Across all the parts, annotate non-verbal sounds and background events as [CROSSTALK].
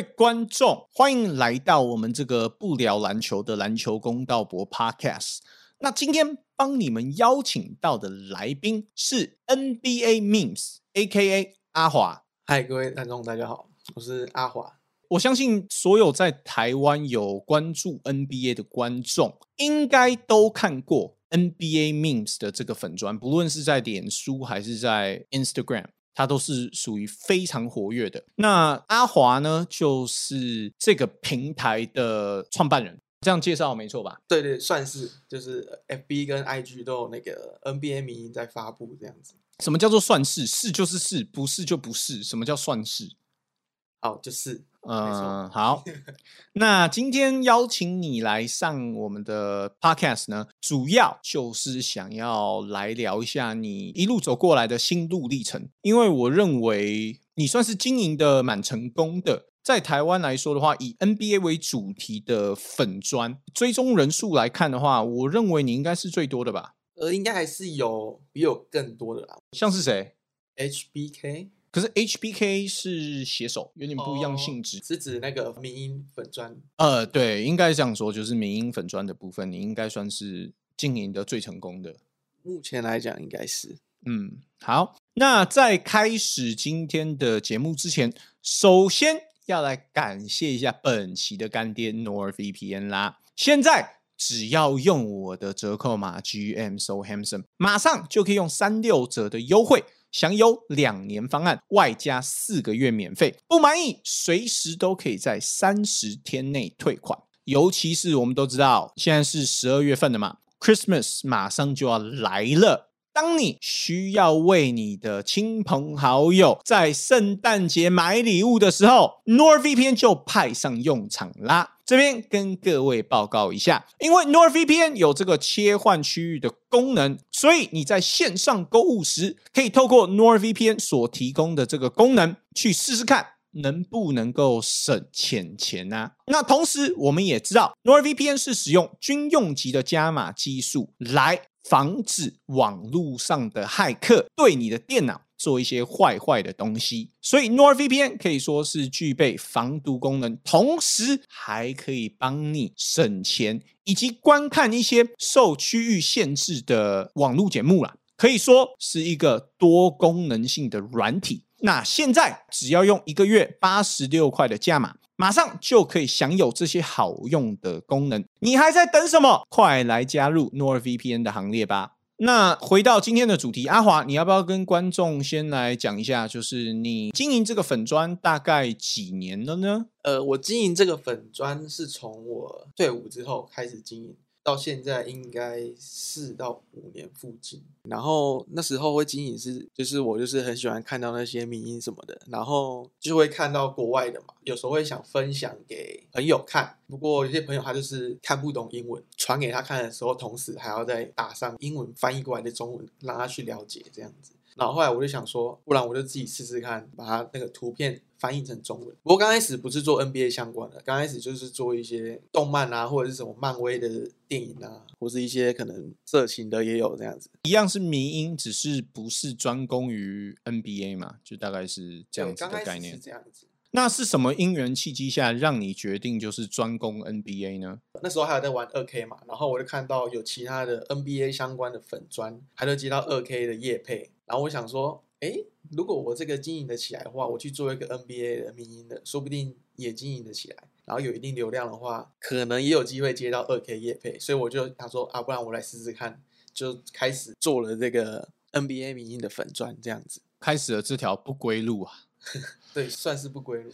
位观众，欢迎来到我们这个不聊篮球的篮球公道博 Podcast。那今天帮你们邀请到的来宾是 NBA Memes，A.K.A 阿华。嗨，各位观众，大家好，我是阿华。我相信所有在台湾有关注 NBA 的观众，应该都看过 NBA Memes 的这个粉砖，不论是在脸书还是在 Instagram。它都是属于非常活跃的。那阿华呢，就是这个平台的创办人，这样介绍没错吧？对对，算是，就是 F B 跟 I G 都有那个 N B A 名音在发布这样子。什么叫做算是？是就是是，不是就不是。什么叫算是？好，就是。嗯，好。那今天邀请你来上我们的 podcast 呢，主要就是想要来聊一下你一路走过来的心路历程。因为我认为你算是经营的蛮成功的，在台湾来说的话，以 NBA 为主题的粉砖追踪人数来看的话，我认为你应该是最多的吧？呃，应该还是有比有更多的啦。像是谁？HBK。可是 HBK 是写手，有点不一样性质，是指那个民音粉砖。呃，对，应该这样说，就是民音粉砖的部分，你应该算是经营的最成功的。目前来讲，应该是。嗯，好，那在开始今天的节目之前，首先要来感谢一下本期的干爹 NordVPN 啦。现在只要用我的折扣码 GM So Handsome，马上就可以用三六折的优惠。享有两年方案，外加四个月免费，不满意随时都可以在三十天内退款。尤其是我们都知道，现在是十二月份了嘛，Christmas 马上就要来了。当你需要为你的亲朋好友在圣诞节买礼物的时候，NordVPN 就派上用场啦。这边跟各位报告一下，因为 NordVPN 有这个切换区域的功能，所以你在线上购物时，可以透过 NordVPN 所提供的这个功能去试试看，能不能够省钱钱呢？那同时，我们也知道 NordVPN 是使用军用级的加码技术来。防止网络上的骇客对你的电脑做一些坏坏的东西，所以 NordVPN 可以说是具备防毒功能，同时还可以帮你省钱以及观看一些受区域限制的网络节目啦，可以说是一个多功能性的软体。那现在只要用一个月八十六块的价码。马上就可以享有这些好用的功能，你还在等什么？快来加入 NorVPN 的行列吧！那回到今天的主题，阿华，你要不要跟观众先来讲一下，就是你经营这个粉砖大概几年了呢？呃，我经营这个粉砖是从我退伍之后开始经营。到现在应该四到五年附近，然后那时候会经营是，就是我就是很喜欢看到那些名音什么的，然后就会看到国外的嘛，有时候会想分享给朋友看，不过有些朋友他就是看不懂英文，传给他看的时候，同时还要再打上英文翻译过来的中文，让他去了解这样子。然后后来我就想说，不然我就自己试试看，把它那个图片翻译成中文。不过刚开始不是做 NBA 相关的，刚开始就是做一些动漫啊，或者是什么漫威的电影啊，或是一些可能色情的也有这样子。一样是迷音，只是不是专攻于 NBA 嘛，就大概是这样子的概念。这样子。那是什么因缘契机下让你决定就是专攻 NBA 呢？那时候还有在玩二 K 嘛，然后我就看到有其他的 NBA 相关的粉砖，还能接到二 K 的业配，然后我想说，哎，如果我这个经营的起来的话，我去做一个 NBA 的民营的，说不定也经营的起来，然后有一定流量的话，可能也有机会接到二 K 业配，所以我就他说啊，不然我来试试看，就开始做了这个 NBA 民营的粉砖，这样子开始了这条不归路啊。[LAUGHS] 对，算是不归路。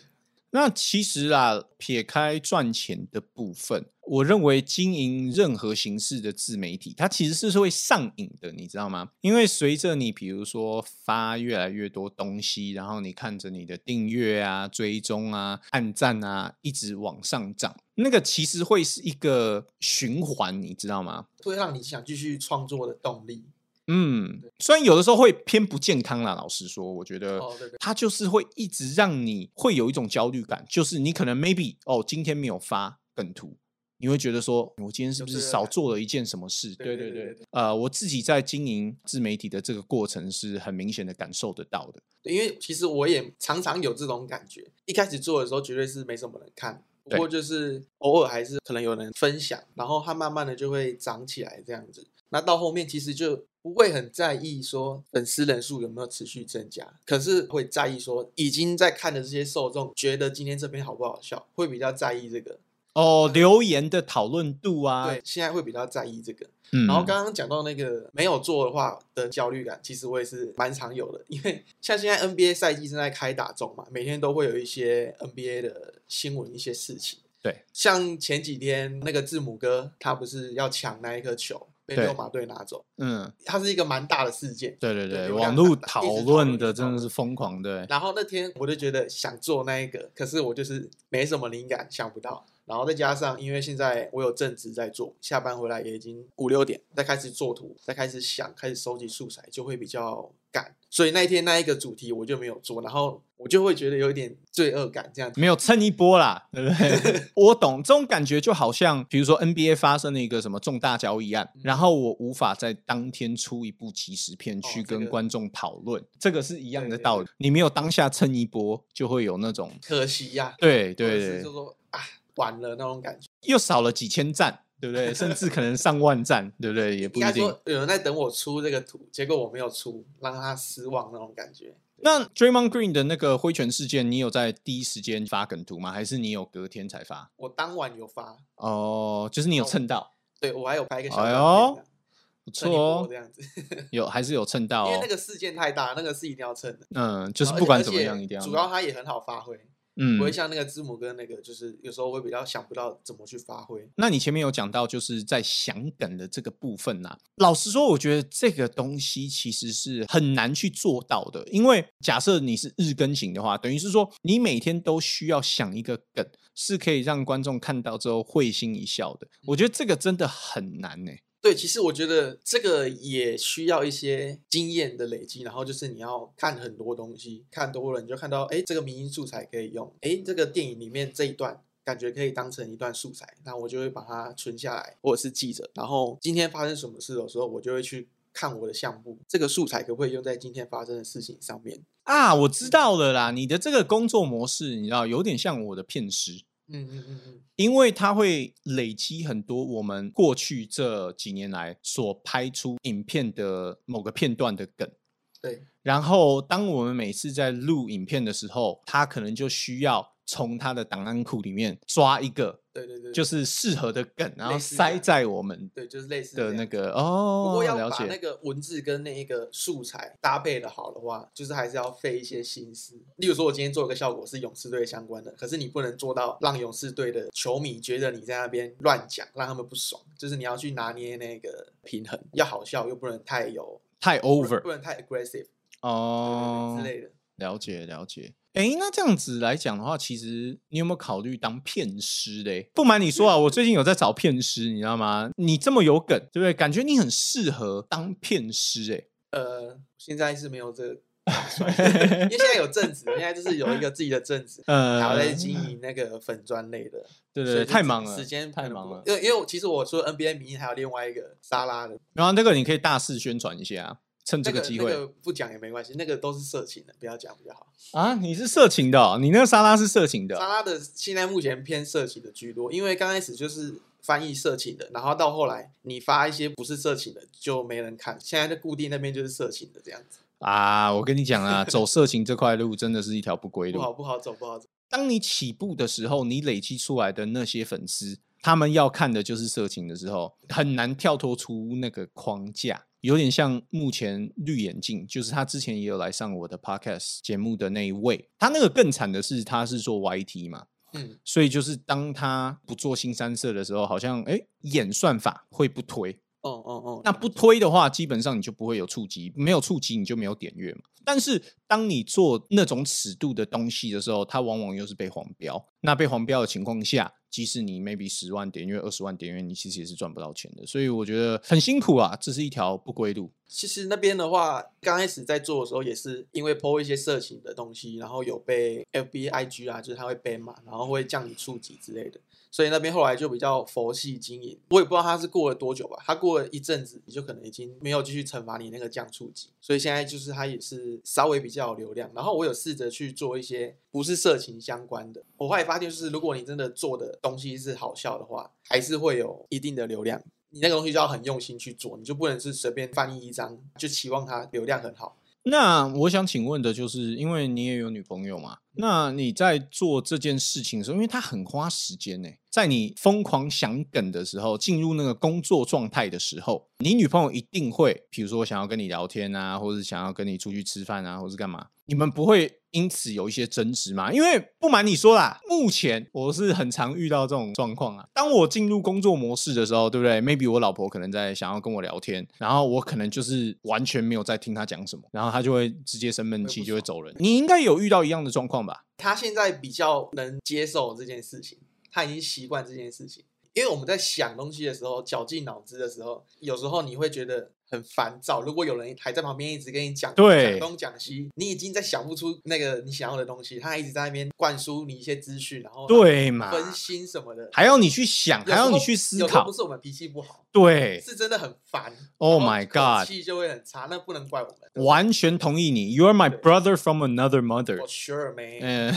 那其实啊，撇开赚钱的部分，我认为经营任何形式的自媒体，它其实是会上瘾的，你知道吗？因为随着你比如说发越来越多东西，然后你看着你的订阅啊、追踪啊、按赞啊，一直往上涨，那个其实会是一个循环，你知道吗？会让你想继续创作的动力。嗯，虽然有的时候会偏不健康啦，老实说，我觉得它就是会一直让你会有一种焦虑感，就是你可能 maybe 哦，今天没有发梗图，你会觉得说，我今天是不是少做了一件什么事？对对对呃，我自己在经营自媒体的这个过程是很明显的感受得到的。对，因为其实我也常常有这种感觉。一开始做的时候，绝对是没什么人看，不对过就是偶尔还是可能有人分享，然后它慢慢的就会长起来这样子。那到后面其实就不会很在意说粉丝人数有没有持续增加，可是会在意说已经在看的这些受众觉得今天这篇好不好笑，会比较在意这个。哦，留言的讨论度啊，对，现在会比较在意这个。嗯，然后刚刚讲到那个没有做的话的焦虑感，其实我也是蛮常有的，因为 [LAUGHS] 像现在 NBA 赛季正在开打中嘛，每天都会有一些 NBA 的新闻、一些事情。对，像前几天那个字母哥，他不是要抢那一颗球，被对六马队拿走，嗯，它是一个蛮大的事件。对对对，网络讨讨论论的真的是疯狂，对，然后那天我就觉得想做那一个，可是我就是没什么灵感，想不到。然后再加上，因为现在我有正职在做，下班回来也已经五六点，再开始做图，再开始想，开始收集素材，就会比较赶。所以那一天那一个主题我就没有做，然后我就会觉得有一点罪恶感，这样子。没有蹭一波啦，对不对？[LAUGHS] 我懂这种感觉，就好像比如说 NBA 发生了一个什么重大交易案，嗯然后我无法在当天出一部即时片哦去跟观众讨论，这个是一样对对对的道理。你没有当下蹭一波，就会有那种可惜呀、对对对是就，说啊，完了那种感觉。又少了几千赞，对不对？甚至可能上万赞，对不对？也不一定说。有人在等我出这个图，结果我没有出，让他失望那种感觉。那 Draymond Green 的那个挥拳事件，你有在第一时间发梗图吗？还是你有隔天才发？我当晚有发，哦，就是你有哦蹭到，对我还有拍一个小哎呦照片不错哦这，样子。有还是有蹭到哦 [LAUGHS] 因为那。个事件太大，那个是一定要蹭的。嗯，就是不管怎么且样，一定要主要他也很好发挥，嗯不会像那个字母哥那个，就是有时候会比较想不到怎么去发挥。那你前面有讲到，就是在想梗的这个部分呐、老实说，我觉得这个东西其实是很难去做到的，因为假设你是日更型的话，等于是说你每天都需要想一个梗，是可以让观众看到之后会心一笑的。我觉得这个真的很难呢、对，其实我觉得这个也需要一些经验的累积，然后就是你要看很多东西，看多了你就看到，哎，这个民音素材可以用，哎，这个电影里面这一段感觉可以当成一段素材，那我就会把它存下来，或者是记着，然后今天发生什么事的时候，我就会去看我的相簿，这个素材可不可以用在今天发生的事情上面？啊，我知道了啦，你的这个工作模式，你知道有点像我的片师。嗯嗯嗯嗯，因为它会累积很多我们过去这几年来所拍出影片的某个片段的梗，对，然后当我们每次在录影片的时候，它可能就需要从它的档案库里面抓一个对对对，就是适合的梗，然后塞在我们对，就是类似的那个哦不哦，过要了把那解，个文字跟那一个素材搭配的好的话，就是还是要费一些心思。例如说，我今天做一个效果是勇士队相关的，可是你不能做到让勇士队的球迷觉得你在那边乱讲，让他们不爽。就是你要去拿捏那个平衡，要好笑又不能太有太 over 不能太 aggressive 哦之类的。了解了解。诶，那这样子来讲的话，其实你有没有考虑当片师嘞？不瞒你说啊，我最近有在找片师，你知道吗？你这么有梗，对不对？感觉你很适合当片师，诶。呃，现在是没有这个，因为现在有正职，现在就是有一个自己的正职。呃，还要在经营那个粉砖类的，对对太忙了，时间太忙了。因为因为其实我说 NBA 迷还有另外一个沙拉的，然后那个你可以大肆宣传一下啊，趁这那个个机会、那个不讲也没关系，那个都是色情的，不要讲比较好。啊。你是色情的、哦，你那个沙拉是色情的哦、沙拉的现在目前偏色情的居多，因为刚开始就是翻译色情的，然后到后来你发一些不是色情的就没人看，现在就固定那边就是色情的这样子，[LAUGHS] 啊。我跟你讲啊，[LAUGHS] 走色情这块路真的是一条不归路。不好不好走不好走。当你起步的时候，你累积出来的那些粉丝，他们要看的就是色情的时候，很难跳脱出那个框架。有点像目前绿眼镜，就是他之前也有来上我的 podcast 节目的那一位，他那个更惨的是他是做 YT 嘛，嗯，所以就是当他不做新三色的时候，好像哎演算法会不推，哦哦哦，那不推的话，基本上你就不会有触及，没有触及你就没有点阅嘛。但是当你做那种尺度的东西的时候，它往往又是被黄标。那被黄标的情况下，即使你 maybe 十万点阅、二十万点阅，你其实也是赚不到钱的。所以我觉得很辛苦啊，这是一条不归路。其实那边的话，刚开始在做的时候，也是因为 PO 一些色情的东西，然后有被 FB、IG 啊，就是他会 ban 嘛，然后会降你触及之类的，所以那边后来就比较佛系经营。我也不知道他是过了多久吧，他过了一阵子，你就可能已经没有继续惩罚你那个降触及，所以现在就是他也是稍微比较有流量。然后我有试着去做一些不是色情相关的，我后来发现就是如果你真的做的东西是好笑的话，还是会有一定的流量。你那个东西就要很用心去做，你就不能是随便翻译一张就期望它流量很好。那我想请问的就是，因为你也有女朋友嘛？那你在做这件事情的时候，因为它很花时间呢，在你疯狂想梗的时候，进入那个工作状态的时候，你女朋友一定会，比如说想要跟你聊天啊，或者想要跟你出去吃饭啊，或是干嘛？你们不会因此有一些争执吗？因为不瞒你说啦，目前我是很常遇到这种状况啊。当我进入工作模式的时候，对不对？Maybe 我老婆可能在想要跟我聊天，然后我可能就是完全没有在听她讲什么，然后她就会直接生闷气，就会走人。你应该有遇到一样的状况吧？他现在比较能接受这件事情，他已经习惯这件事情。因为我们在想东西的时候，绞尽脑汁的时候，有时候你会觉得。很烦躁。如果有人还在旁边一直跟你讲讲东讲西，你已经在想不出那个你想要的东西，他还一直在那边灌输你一些资讯，然后对嘛分心什么的，还要你去想，还要你去思考。不是我们脾气不好，对，是真的很烦。Oh my god，气就会很差，那不能怪我们。完全同意你。You are my brother from another mother。Sure, man。嗯，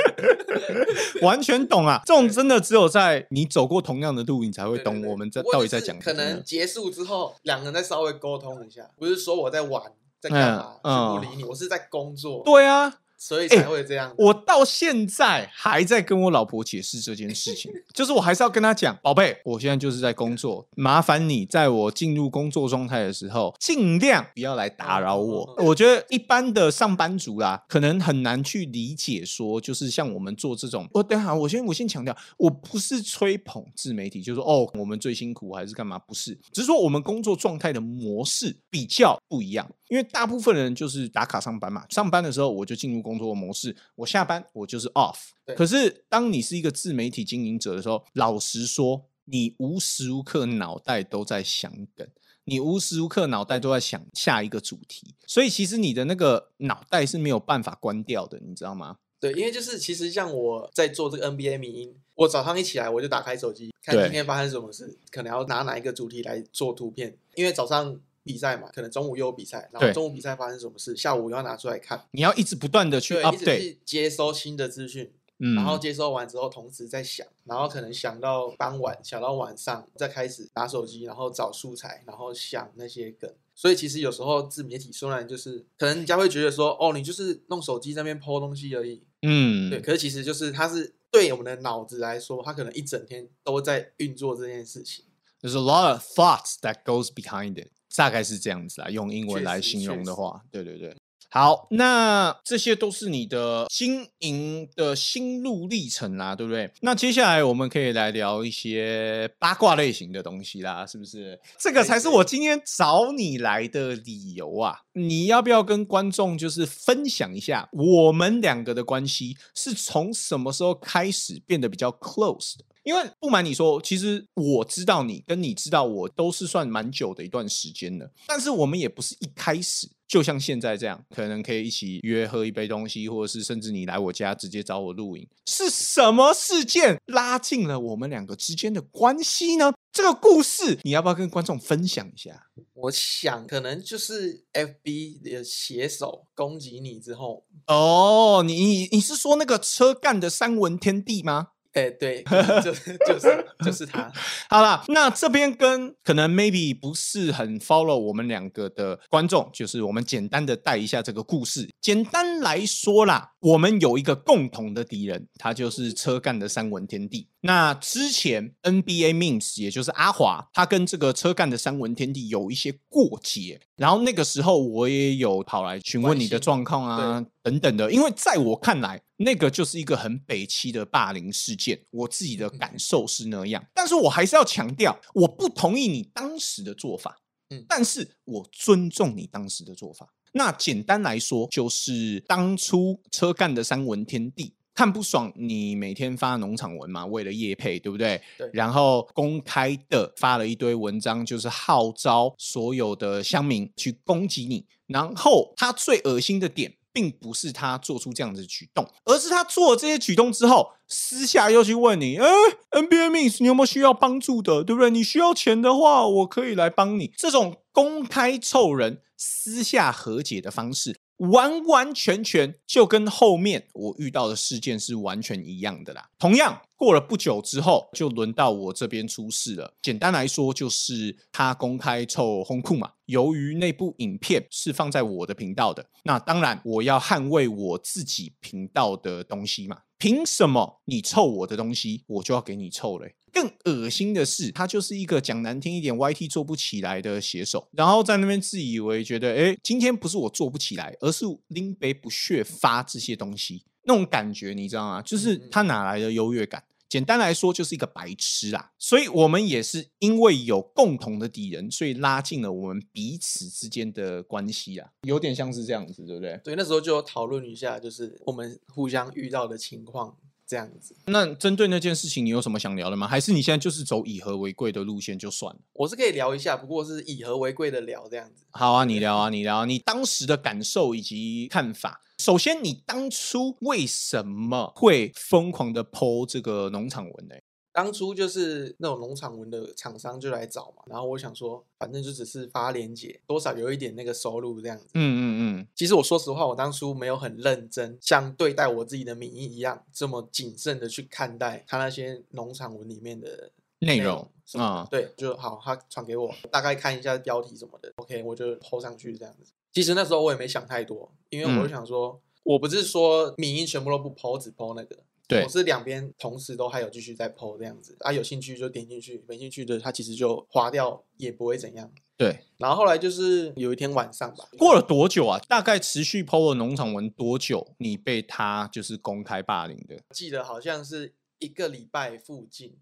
[LAUGHS] 完全懂啊。这种真的只有在你走过同样的路，你才会懂我们在到底在讲。可能结束之后两。个人再稍微沟通一下，不是说我在玩，在干嘛，就不理你。我是在工作。对啊。所以才会这样。我到现在还在跟我老婆解释这件事情，[LAUGHS] 就是我还是要跟她讲，宝贝，我现在就是在工作，麻烦你在我进入工作状态的时候，尽量不要来打扰我。我觉得一般的上班族啦，可能很难去理解，说就是像我们做这种。我等下，我先我先强调，我不是吹捧自媒体，就是说哦，我们最辛苦还是干嘛？不是，只是说我们工作状态的模式比较不一样。因为大部分人就是打卡上班嘛，上班的时候我就进入工作模式，我下班我就是 off。可是当你是一个自媒体经营者的时候，老实说，你无时无刻脑袋都在想梗，你无时无刻脑袋都在想下一个主题，所以其实你的那个脑袋是没有办法关掉的，你知道吗？对，因为就是其实像我在做这个 NBA 迷音，我早上一起来我就打开手机看今天发生什么事，可能要拿哪一个主题来做图片，因为早上。比赛嘛，可能中午又有比赛，然后中午比赛发生什么事，下午又要拿出来看。你要一直不断的去 update，接收新的资讯，嗯然后接收完之后，同时在想，然后可能想到傍晚，想到晚上，再开始拿手机，然后找素材，然后想那些梗。所以其实有时候自媒体虽然就是，可能人家会觉得说，哦，你就是弄手机在那边抛东西而已，嗯，对。可是其实就是它是对我们的脑子来说，它可能一整天都在运作这件事情。There's a lot of thoughts that goes behind it. 大概是这样子啊，用英文来形容的话，对对对。好，那这些都是你的经营的心路历程啦，对不对？那接下来我们可以来聊一些八卦类型的东西啦，是不是？这个才是我今天找你来的理由啊！你要不要跟观众就是分享一下，我们两个的关系是从什么时候开始变得比较 close 的？因为不瞒你说，其实我知道你跟你知道我都是算蛮久的一段时间了，但是我们也不是一开始就像现在这样，可能可以一起约喝一杯东西，或者是甚至你来我家直接找我录影。是什么事件拉近了我们两个之间的关系呢？这个故事你要不要跟观众分享一下？我想可能就是 F B 的携手攻击你之后，哦，你你你是说那个车干的三文天地吗？哎，对，就是就是就是他。好了，那这边跟可能 maybe 不是很 follow 我们两个的观众，就是我们简单的带一下这个故事。简单来说啦，我们有一个共同的敌人，他就是车干的三文天地。那之前 NBA memes 也就是阿华，他跟这个车干的三文天地有一些过节，然后那个时候我也有跑来询问你的状况啊，等等的，因为在我看来，那个就是一个很北七的霸凌事件，我自己的感受是那样，但是我还是要强调，我不同意你当时的做法，嗯，但是我尊重你当时的做法。那简单来说，就是当初车干的三文天地。看不爽你每天发农场文嘛，为了业配，对不对？对然后公开的发了一堆文章，就是号召所有的乡民去攻击你。然后他最恶心的点，并不是他做出这样子举动，而是他做了这些举动之后，私下又去问你，哎，NBA Miss，你有没有需要帮助的，对不对？你需要钱的话，我可以来帮你。这种公开凑人、私下和解的方式。完完全全就跟后面我遇到的事件是完全一样的啦。同样过了不久之后，就轮到我这边出事了。简单来说，就是他公开臭红裤嘛。由于那部影片是放在我的频道的，那当然我要捍卫我自己频道的东西嘛。凭什么你臭我的东西，我就要给你臭嘞？更恶心的是，他就是一个讲难听一点，YT 做不起来的写手，然后在那边自以为觉得，哎，今天不是我做不起来，而是林北不屑发这些东西，那种感觉你知道吗？就是他哪来的优越感？简单来说，就是一个白痴啊！所以我们也是因为有共同的敌人，所以拉近了我们彼此之间的关系啊，有点像是这样子，对不对？对，那时候就讨论一下，就是我们互相遇到的情况。这样子，那针对那件事情，你有什么想聊的吗？还是你现在就是走以和为贵的路线就算了？我是可以聊一下，不过是以和为贵的聊这样子。好啊，你聊啊，你聊，你当时的感受以及看法。首先，你当初为什么会疯狂的剖这个农场文呢？当初就是那种农场文的厂商就来找嘛，然后我想说，反正就只是发链接，多少有一点那个收入这样子。嗯嗯嗯。其实我说实话，我当初没有很认真，像对待我自己的名义一样，这么谨慎的去看待他那些农场文里面的内容啊。对，就好，他传给我，大概看一下标题什么的，OK，我就抛上去这样子。其实那时候我也没想太多，因为我就想说，我不是说名义全部都不抛，只抛那个。我是两边同时都还有继续在 PO 这样子啊，有兴趣就点进去，没兴趣的他其实就划掉也不会怎样。对，然后后来就是有一天晚上吧，过了多久啊？大概持续 PO 了农场文多久？你被他就是公开霸凌的？记得好像是一个礼拜附近。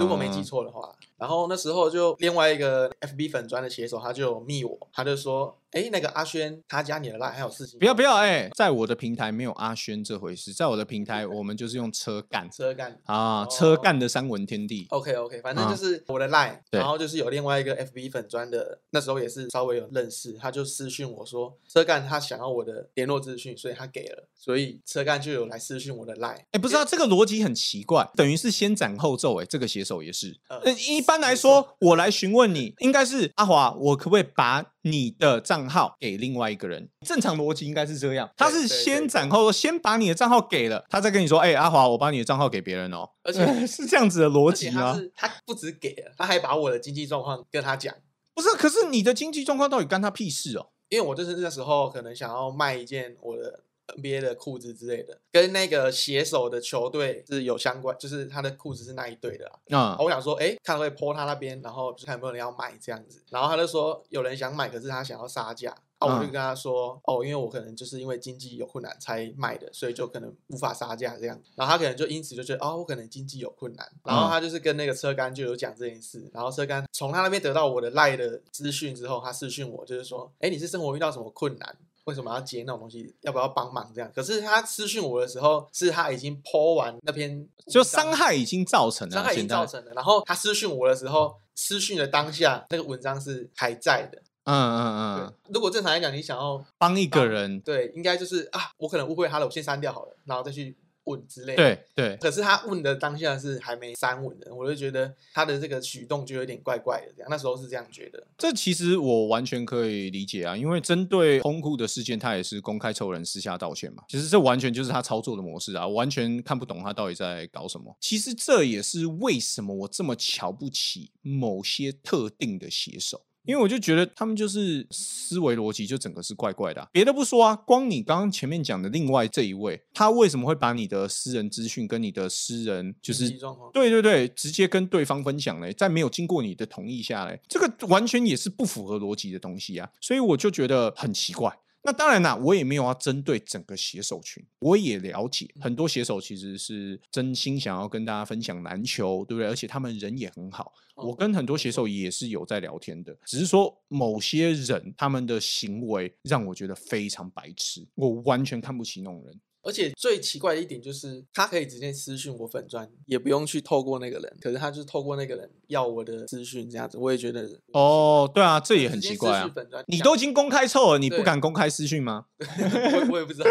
如果没记错的话，然后那时候就另外一个 FB 粉砖的写手，他就密我，他就说：“哎，那个阿轩他加你的 line 还有事情。”不要不要，哎，在我的平台没有阿轩这回事，在我的平台 [LAUGHS] 我们就是用车干车干啊，车干的三文天地。OK OK，反正就是我的 line，然后就是有另外一个 FB 粉砖的，那时候也是稍微有认识，他就私讯我说车干他想要我的联络资讯，所以他给了，所以车干就有来私讯我的 line。哎，不知道这个逻辑很奇怪，等于是先斩后奏，哎，这个。写手也是，呃，一般来说，我来询问你，应该是阿华，我可不可以把你的账号给另外一个人？正常逻辑应该是这样，他是先斩后，先把你的账号给了，他再跟你说，哎，阿华，我把你的账号给别人哦，而且 [LAUGHS] 是这样子的逻辑啊？他不止给了，他还把我的经济状况跟他讲，不是？可是你的经济状况到底干他屁事哦？因为我就是那时候可能想要卖一件我的。NBA 的裤子之类的，跟那个携手的球队是有相关，就是他的裤子是那一队的啊。我想说，哎，看会泼他那边，然后看有没有人要买这样子。然后他就说有人想买，可是他想要杀价。啊，我就跟他说，哦，因为我可能就是因为经济有困难才卖的，所以就可能无法杀价这样。然后他可能就因此就觉得，哦，我可能经济有困难。然后他就是跟那个车干就有讲这件事。然后车干从他那边得到我的赖的资讯之后，他私讯我，就是说，哎，你是生活遇到什么困难？为什么要接那种东西？要不要帮忙这样？可是他私讯我的时候，是他已经泼完那篇，就伤害已经造成了，伤害已经造成了。然后他私讯我的时候，私讯的当下，那个文章是还在的。嗯嗯嗯。如果正常来讲，你想要帮一个人，对，应该就是啊，我可能误会他了，我先删掉好了，然后再去。问之类的，对对，可是他问的当下是还没三稳的，我就觉得他的这个举动就有点怪怪的，这样那时候是这样觉得。这其实我完全可以理解啊，因为针对空库的事件，他也是公开抽人私下道歉嘛，其实这完全就是他操作的模式啊，完全看不懂他到底在搞什么。其实这也是为什么我这么瞧不起某些特定的写手。因为我就觉得他们就是思维逻辑就整个是怪怪的，别的不说啊，光你刚刚前面讲的另外这一位，他为什么会把你的私人资讯跟你的私人就是对对对，直接跟对方分享嘞，在没有经过你的同意下嘞，这个完全也是不符合逻辑的东西啊，所以我就觉得很奇怪。那当然啦，我也没有要针对整个写手群，我也了解很多写手其实是真心想要跟大家分享篮球，对不对？而且他们人也很好，我跟很多写手也是有在聊天的，只是说某些人他们的行为让我觉得非常白痴，我完全看不起那种人。而且最奇怪的一点就是，他可以直接私讯我粉钻，也不用去透过那个人，可是他就是透过那个人要我的资讯这样子，我也觉得哦，对啊，这也很奇怪啊你都已经公开臭了，你不敢公开私讯吗？[LAUGHS] 我我也不知道，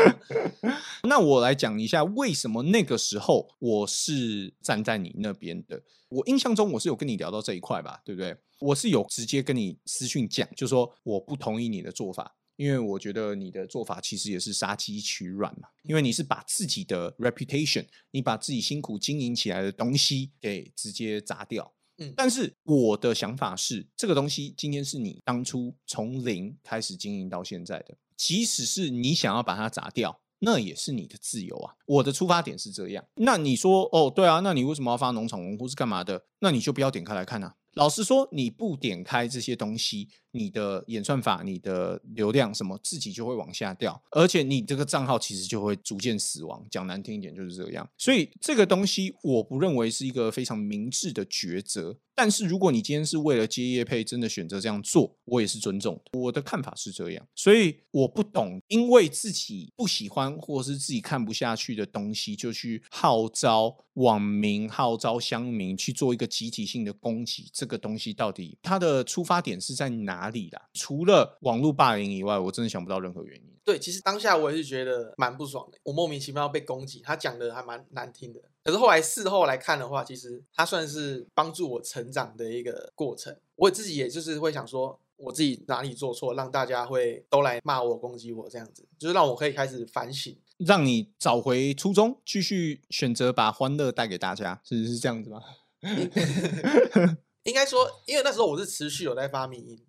[LAUGHS] 那我来讲一下为什么那个时候我是站在你那边的。我印象中我是有跟你聊到这一块吧，对不对？我是有直接跟你私讯讲，就说我不同意你的做法，因为我觉得你的做法其实也是杀鸡取卵嘛，因为你是把自己的 reputation，你把自己辛苦经营起来的东西给直接砸掉。嗯但是我的想法是，这个东西今天是你当初从零开始经营到现在的，即使是你想要把它砸掉，那也是你的自由啊。我的出发点是这样。那你说，哦，对啊，那你为什么要发农场文或是干嘛的？那你就不要点开来看啊。老实说，你不点开这些东西，你的演算法、你的流量什么，自己就会往下掉，而且你这个账号其实就会逐渐死亡。讲难听一点就是这样。所以这个东西，我不认为是一个非常明智的抉择。但是如果你今天是为了接业配，真的选择这样做，我也是尊重。我的看法是这样，所以我不懂，因为自己不喜欢或是自己看不下去的东西，就去号召网民、号召乡民去做一个集体性的攻击。这个东西到底它的出发点是在哪里啦？除了网络霸凌以外，我真的想不到任何原因。对，其实当下我也是觉得蛮不爽的，我莫名其妙被攻击，他讲的还蛮难听的。可是后来事后来看的话，其实他算是帮助我成长的一个过程。我自己也就是会想说，我自己哪里做错，让大家会都来骂我、攻击我这样子，就是让我可以开始反省。让你找回初衷，继续选择把欢乐带给大家，是是这样子吗？应该说，因为那时候我是持续有在发迷音，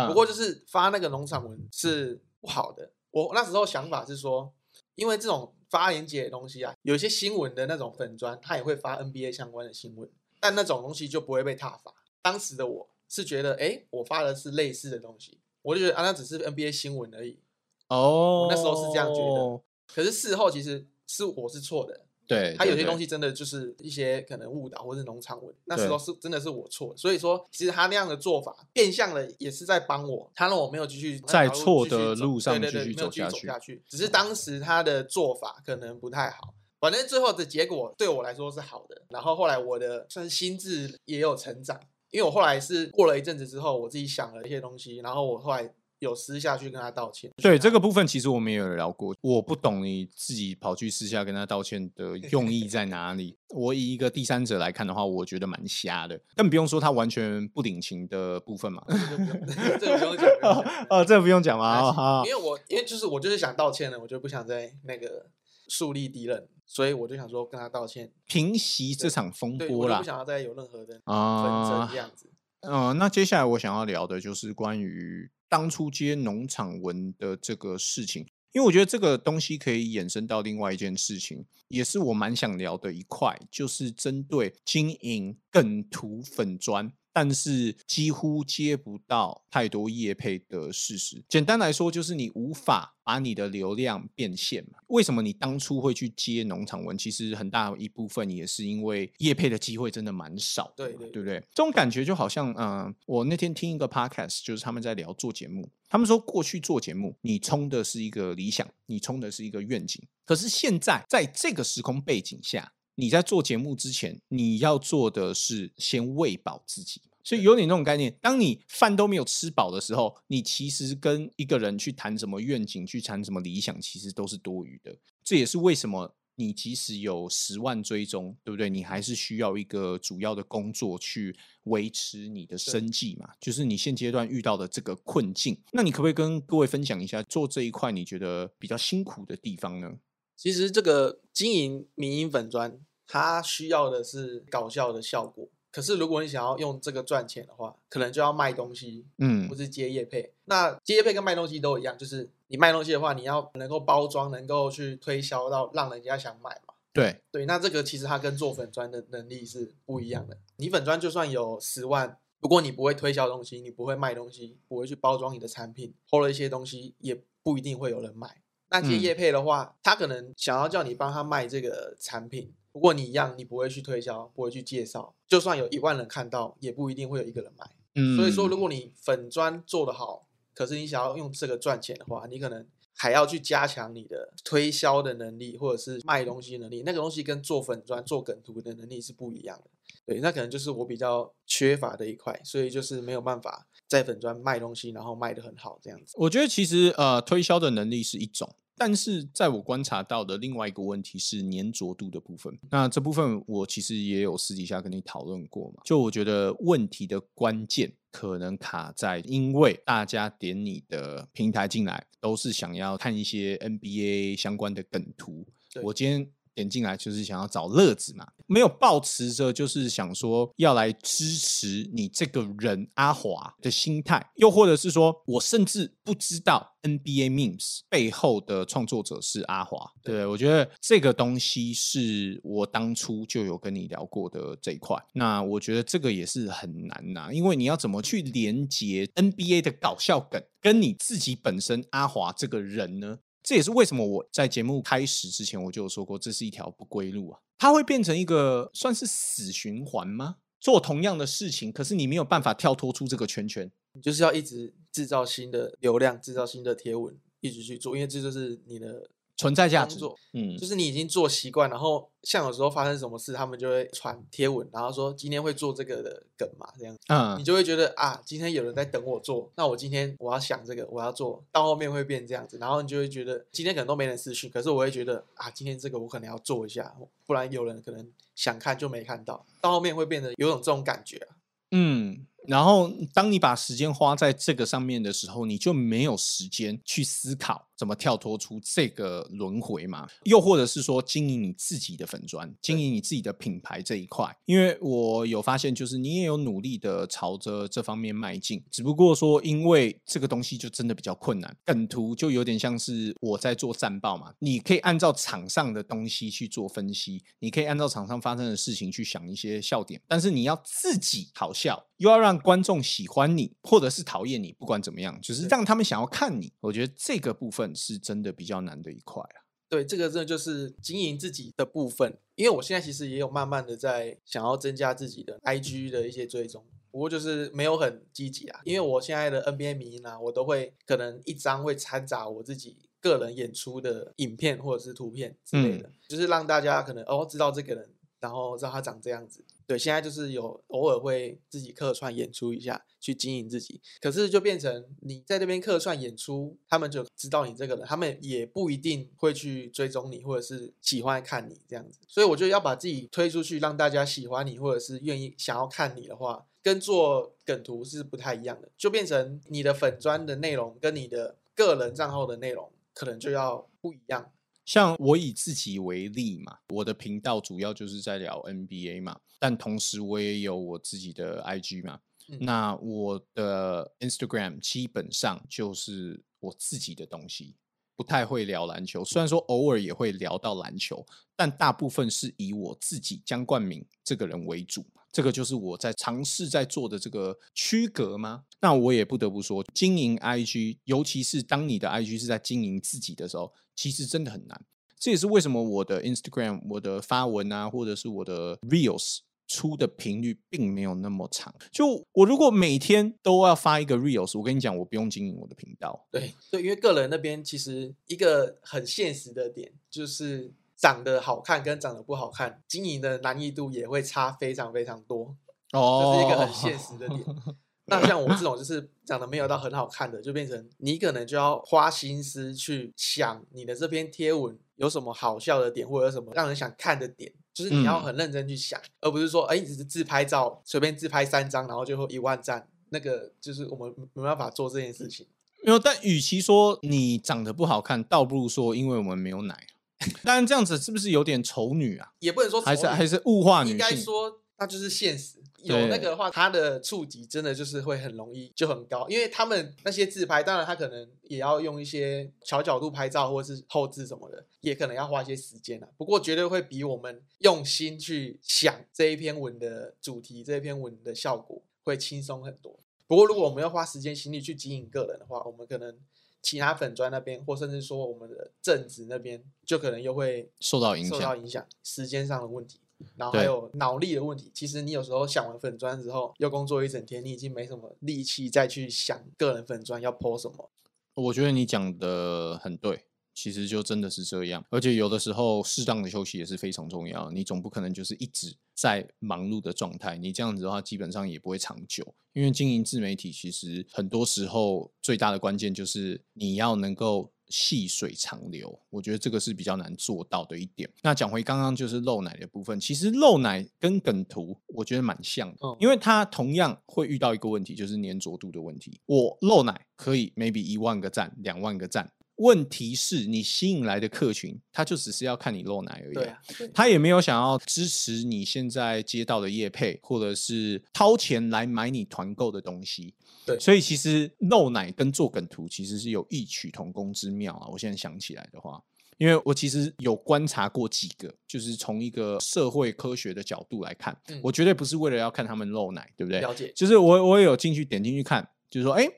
啊不过就是发那个农场文是不好的。我那时候想法是说，因为这种发连接的东西啊，有一些新闻的那种粉砖，它也会发 NBA 相关的新闻，但那种东西就不会被踏伐。当时的我是觉得，哎，我发的是类似的东西，我就觉得啊，那只是 NBA 新闻而已。哦，那时候是这样觉得可是事后其实是我是错的，对，他有些东西真的就是一些可能误导或是农场文，那时候是真的是我错，所以说其实他那样的做法变相的也是在帮我，他让我没有继续在错的路上继续走下去，只是当时他的做法可能不太好。反正最后的结果对我来说是好的，然后后来我的算是心智也有成长，因为我后来是过了一阵子之后，我自己想了一些东西，然后我后来有私下去跟他道歉。对这个部分，其实我们也有聊过。我不懂你自己跑去私下跟他道歉的用意在哪里。我以一个第三者来看的话，我觉得蛮瞎的。更不用说他完全不领情的部分嘛。这个不用讲，[LAUGHS] 哦，这个不用讲嘛。没关系哦因，为我因为就是我就是想道歉了，我就不想再那个树立敌人，所以我就想说跟他道歉，平息这场风，波啦我不。想要再有任何的纷啊争这样子。嗯、那接下来我想要聊的就是关于当初接农场文的这个事情，因为我觉得这个东西可以衍生到另外一件事情，也是我蛮想聊的一块，就是针对经营梗图粉砖。但是几乎接不到太多业配的事实。简单来说，就是你无法把你的流量变现嘛。为什么你当初会去接农场文？其实很大一部分也是因为业配的机会真的蛮少的，对对对不对？这种感觉就好像，嗯、我那天听一个 podcast，就是他们在聊做节目，他们说过去做节目，你冲的是一个理想，你冲的是一个愿景，可是现在在这个时空背景下，你在做节目之前，你要做的是先喂饱自己。所以有点那种概念，当你饭都没有吃饱的时候，你其实跟一个人去谈什么愿景，去谈什么理想，其实都是多余的。这也是为什么你即使有十万追踪，对不对？你还是需要一个主要的工作去维持你的生计嘛。就是你现阶段遇到的这个困境，那你可不可以跟各位分享一下做这一块你觉得比较辛苦的地方呢？其实这个经营民营粉砖，它需要的是搞笑的效果。可是如果你想要用这个赚钱的话，可能就要卖东西，嗯不是接业配。那接业配跟卖东西都一样，就是你卖东西的话，你要能够包装，能够去推销到让人家想买嘛。对，对，那这个其实它跟做粉砖的能力是不一样的。你粉砖就算有十万，如果你不会推销东西，你不会卖东西，不会去包装你的产品，偷了一些东西，也不一定会有人买。那接嗯业配的话，他可能想要叫你帮他卖这个产品，不过你一样，你不会去推销，不会去介绍，就算有一万人看到，也不一定会有一个人买。嗯所以说，如果你粉砖做得好，可是你想要用这个赚钱的话，你可能还要去加强你的推销的能力，或者是卖东西能力。那个东西跟做粉砖、做梗图的能力是不一样的。对，那可能就是我比较缺乏的一块，所以就是没有办法在粉砖卖东西，然后卖的很好这样子。我觉得其实呃，推销的能力是一种。但是在我观察到的另外一个问题是粘着度的部分。那这部分我其实也有私底下跟你讨论过嘛。就我觉得问题的关键可能卡在，因为大家点你的平台进来都是想要看一些 NBA 相关的梗图。我今天。点进来就是想要找乐子嘛，没有抱持着就是想说要来支持你这个人阿华的心态，又或者是说我甚至不知道 NBA memes 背后的创作者是阿华。对我觉得这个东西是我当初就有跟你聊过的这一块。那我觉得这个也是很难呐，因为你要怎么去连接 NBA 的搞笑梗跟你自己本身阿华这个人呢？这也是为什么我在节目开始之前我就有说过，这是一条不归路啊！它会变成一个算是死循环吗？做同样的事情，可是你没有办法跳脱出这个圈圈，你就是要一直制造新的流量，制造新的贴文，一直去做，因为这就是你的。存在价值，嗯，就是你已经做习惯，然后像有时候发生什么事，他们就会传贴文，然后说今天会做这个的梗嘛，这样，嗯，你就会觉得啊，今天有人在等我做，那我今天我要想这个，我要做到后面会变这样子，然后你就会觉得今天可能都没人私讯，可是我会觉得啊，今天这个我可能要做一下，不然有人可能想看就没看到，到后面会变得有种这种感觉啊，嗯。然后，当你把时间花在这个上面的时候，你就没有时间去思考怎么跳脱出这个轮回嘛？又或者是说，经营你自己的粉砖，经营你自己的品牌这一块？因为我有发现，就是你也有努力的朝着这方面迈进，只不过说，因为这个东西就真的比较困难。梗图就有点像是我在做战报嘛，你可以按照场上的东西去做分析，你可以按照场上发生的事情去想一些笑点，但是你要自己好笑，又要让观众喜欢你，或者是讨厌你，不管怎么样，就是让他们想要看你。我觉得这个部分是真的比较难的一块啊。对，这个真的就是经营自己的部分。因为我现在其实也有慢慢的在想要增加自己的 IG 的一些追踪，不过就是没有很积极啊。因为我现在的 NBA 迷呢，我都会可能一张会掺杂我自己个人演出的影片或者是图片之类的，就是让大家可能哦知道这个人。然后知道他长这样子，对，现在就是有偶尔会自己客串演出一下，去经营自己。可是就变成你在那边客串演出，他们就知道你这个人，他们也不一定会去追踪你，或者是喜欢看你这样子。所以我觉得要把自己推出去，让大家喜欢你，或者是愿意想要看你的话，跟做梗图是不太一样的。就变成你的粉砖的内容跟你的个人账号的内容可能就要不一样。像我以自己为例嘛，我的频道主要就是在聊 NBA 嘛，但同时我也有我自己的 IG 嘛。那我的 Instagram 基本上就是我自己的东西，不太会聊篮球。虽然说偶尔也会聊到篮球，但大部分是以我自己江冠名这个人为主。这个就是我在尝试在做的这个区隔吗？那我也不得不说，经营 IG，尤其是当你的 IG 是在经营自己的时候。其实真的很难，这也是为什么我的 Instagram、我的发文啊，或者是我的 Reels 出的频率并没有那么长。就我如果每天都要发一个 Reels，我跟你讲，我不用经营我的频道。对对，因为个人那边其实一个很现实的点，就是长得好看跟长得不好看，经营的难易度也会差非常非常多。哦，这是一个很现实的点。[LAUGHS] 那像我这种就是长得没有到很好看的，就变成你可能就要花心思去想你的这篇贴文有什么好笑的点，或者什么让人想看的点，就是你要很认真去想，而不是说哎，只是自拍照，随便自拍三张，然后最后一万赞，那个就是我们没办法做这件事情。没有，但与其说你长得不好看，倒不如说因为我们没有奶。[LAUGHS] 当然这样子是不是有点丑女啊？也不能说还是还是物化女性，应该说那就是现实。有那个的话，他的触及真的就是会很容易就很高，因为他们那些自拍，当然他可能也要用一些小角度拍照或者是后置什么的，也可能要花一些时间啊。不过绝对会比我们用心去想这一篇文的主题、这一篇文的效果会轻松很多。不过如果我们要花时间心力去经营个人的话，我们可能其他粉砖那边，或甚至说我们的正职那边，就可能又会受到影响，受到影响，时间上的问题。然后还有脑力的问题，其实你有时候想完粉砖之后，又工作一整天，你已经没什么力气再去想个人粉砖要 po 什么。我觉得你讲的很对，其实就真的是这样。而且有的时候适当的休息也是非常重要。你总不可能就是一直在忙碌的状态，你这样子的话，基本上也不会长久。因为经营自媒体，其实很多时候最大的关键就是你要能够。细水长流，我觉得这个是比较难做到的一点。那讲回刚刚就是漏奶的部分，其实漏奶跟梗图我觉得蛮像的，因为它同样会遇到一个问题，就是粘着度的问题。我漏奶可以 maybe 一万个赞、两万个赞。问题是你吸引来的客群，他就只是要看你露奶而已，对，他也没有想要支持你现在接到的业配，或者是掏钱来买你团购的东西，对，所以其实露奶跟做梗图其实是有异曲同工之妙啊。我现在想起来的话，因为我其实有观察过几个，就是从一个社会科学的角度来看，我绝对不是为了要看他们露奶，对不对？了解，就是我我也有进去点进去看，就是说，哎。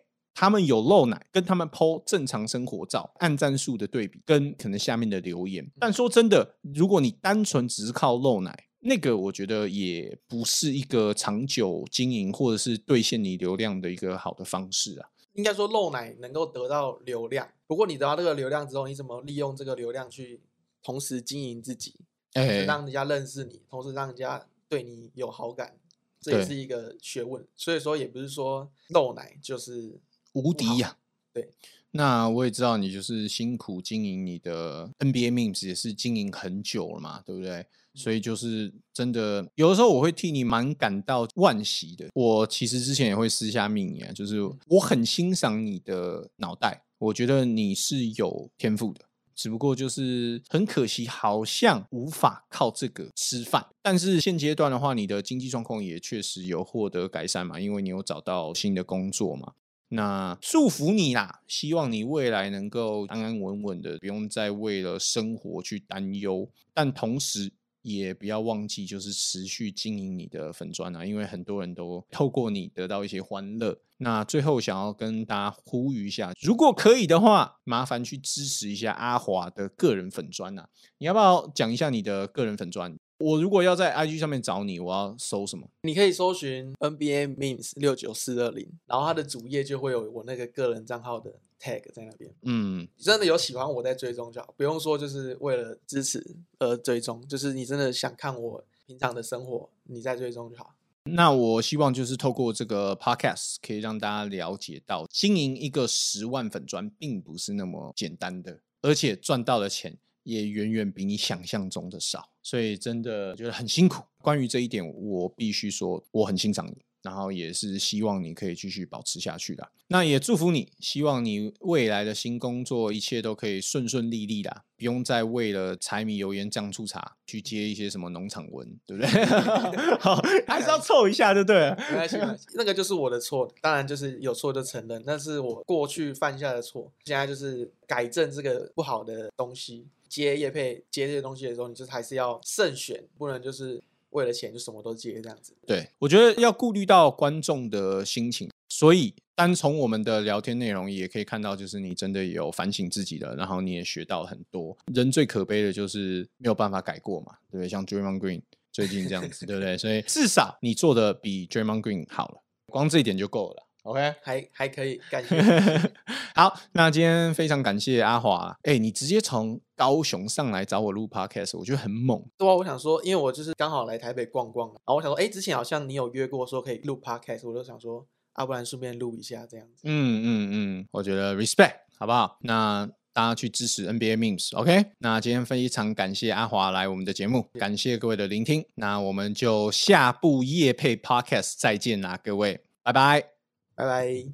他们有露奶，跟他们 PO 正常生活照，按赞数的对比，跟可能下面的留言。但说真的，如果你单纯只是靠露奶，那个我觉得也不是一个长久经营或者是兑现你流量的一个好的方式啊。应该说露奶能够得到流量，不过你得到这个流量之后，你怎么利用这个流量去同时经营自己，哎，让人家认识你，同时让人家对你有好感，这也是一个学问。所以说，也不是说露奶就是。无敌呀！对，那我也知道你就是辛苦经营你的 NBA Memes，也是经营很久了嘛，对不对？所以就是真的，有的时候我会替你蛮感到惋惜的。我其实之前也会私下命你啊，就是我很欣赏你的脑袋，我觉得你是有天赋的，只不过就是很可惜，好像无法靠这个吃饭。但是现阶段的话，你的经济状况也确实有获得改善嘛，因为你有找到新的工作嘛。那祝福你啦，希望你未来能够安安稳稳的，不用再为了生活去担忧。但同时也不要忘记，就是持续经营你的粉砖啊，因为很多人都透过你得到一些欢乐。那最后想要跟大家呼吁一下，如果可以的话，麻烦去支持一下阿华的个人粉砖啊。你要不要讲一下你的个人粉砖？我如果要在 IG 上面找你，我要搜什么？你可以搜寻 NBA Memes 六九四二零，然后它的主页就会有我那个个人账号的 tag 在那边。嗯，真的有喜欢我在追踪就好，不用说就是为了支持而追踪，就是你真的想看我平常的生活，你在追踪就好。那我希望就是透过这个 podcast 可以让大家了解到，经营一个十万粉砖并不是那么简单的，而且赚到的钱。也远远比你想象中的少，所以真的觉得很辛苦。关于这一点，我必须说我很欣赏你。然后也是希望你可以继续保持下去的，那也祝福你，希望你未来的新工作一切都可以顺顺利利的，不用再为了柴米油盐酱醋茶去接一些什么农场文，对不对？[LAUGHS] 好，还是要凑一下就，对不对？没关系，那个就是我的错，当然就是有错就承认，那是我过去犯下的错，现在就是改正这个不好的东西。接叶配接这些东西的时候，你就还是要慎选，不能就是。为了钱就什么都接这样子，对我觉得要顾虑到观众的心情，所以单从我们的聊天内容也可以看到，就是你真的有反省自己的，然后你也学到很多。人最可悲的就是没有办法改过嘛，对不对？像 Draymond Green 最近这样子，对不对？所以至少你做的比 Draymond Green 好了，光这一点就够了。OK，[LAUGHS] 还还可以，感谢。[LAUGHS] 好，那今天非常感谢阿华，哎，你直接从高雄上来找我录 Podcast，我觉得很猛。对啊，我想说，因为我就是刚好来台北逛逛，然后我想说，哎，之前好像你有约过说可以录 Podcast，我就想说，要不然顺便录一下这样子。嗯嗯嗯，我觉得 Respect，好不好？那大家去支持 NBA Memes，OK？那今天非常感谢阿华来我们的节目，感谢各位的聆听，那我们就下部夜配 Podcast 再见啦，各位，拜拜。拜拜。